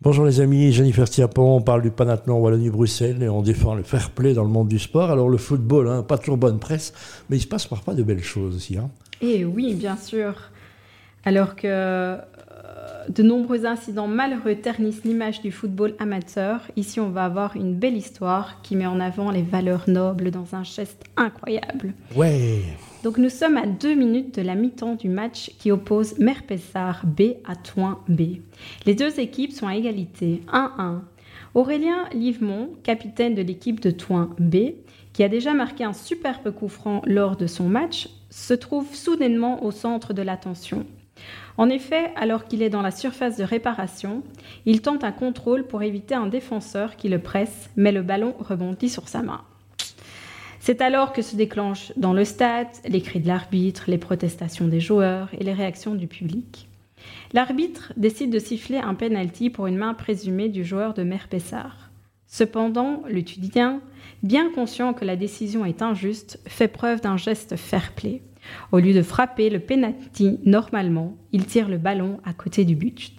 Bonjour les amis, Jennifer Tiapon, on parle du Panathlon Wallonie-Bruxelles et on défend le fair play dans le monde du sport. Alors le football, hein, pas toujours bonne presse, mais il se passe parfois de belles choses aussi. Hein. Et oui, bien sûr. Alors que euh, de nombreux incidents malheureux ternissent l'image du football amateur, ici on va avoir une belle histoire qui met en avant les valeurs nobles dans un geste incroyable. Ouais donc nous sommes à deux minutes de la mi-temps du match qui oppose Merpessar B à Toin B. Les deux équipes sont à égalité 1-1. Aurélien Livemont, capitaine de l'équipe de Toin B, qui a déjà marqué un superbe coup franc lors de son match, se trouve soudainement au centre de l'attention. En effet, alors qu'il est dans la surface de réparation, il tente un contrôle pour éviter un défenseur qui le presse, mais le ballon rebondit sur sa main. C'est alors que se déclenchent dans le stade les cris de l'arbitre, les protestations des joueurs et les réactions du public. L'arbitre décide de siffler un penalty pour une main présumée du joueur de Merpessar. Cependant, l'étudiant, bien conscient que la décision est injuste, fait preuve d'un geste fair-play. Au lieu de frapper le penalty normalement, il tire le ballon à côté du but.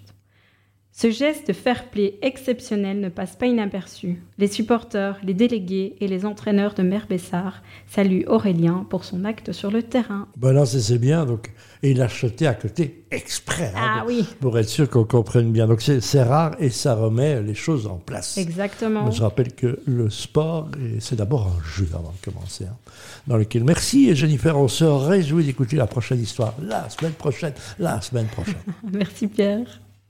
Ce geste fair-play exceptionnel ne passe pas inaperçu. Les supporters, les délégués et les entraîneurs de Merbessar saluent Aurélien pour son acte sur le terrain. Ben non, c'est bien. Donc, et il a acheté à côté exprès. Hein, ah oui. Pour être sûr qu'on comprenne bien. Donc c'est rare et ça remet les choses en place. Exactement. je rappelle que le sport, c'est d'abord un jeu avant de commencer. Hein, dans lequel, merci et Jennifer, on se réjouit d'écouter la prochaine histoire la semaine prochaine. La semaine prochaine. merci Pierre.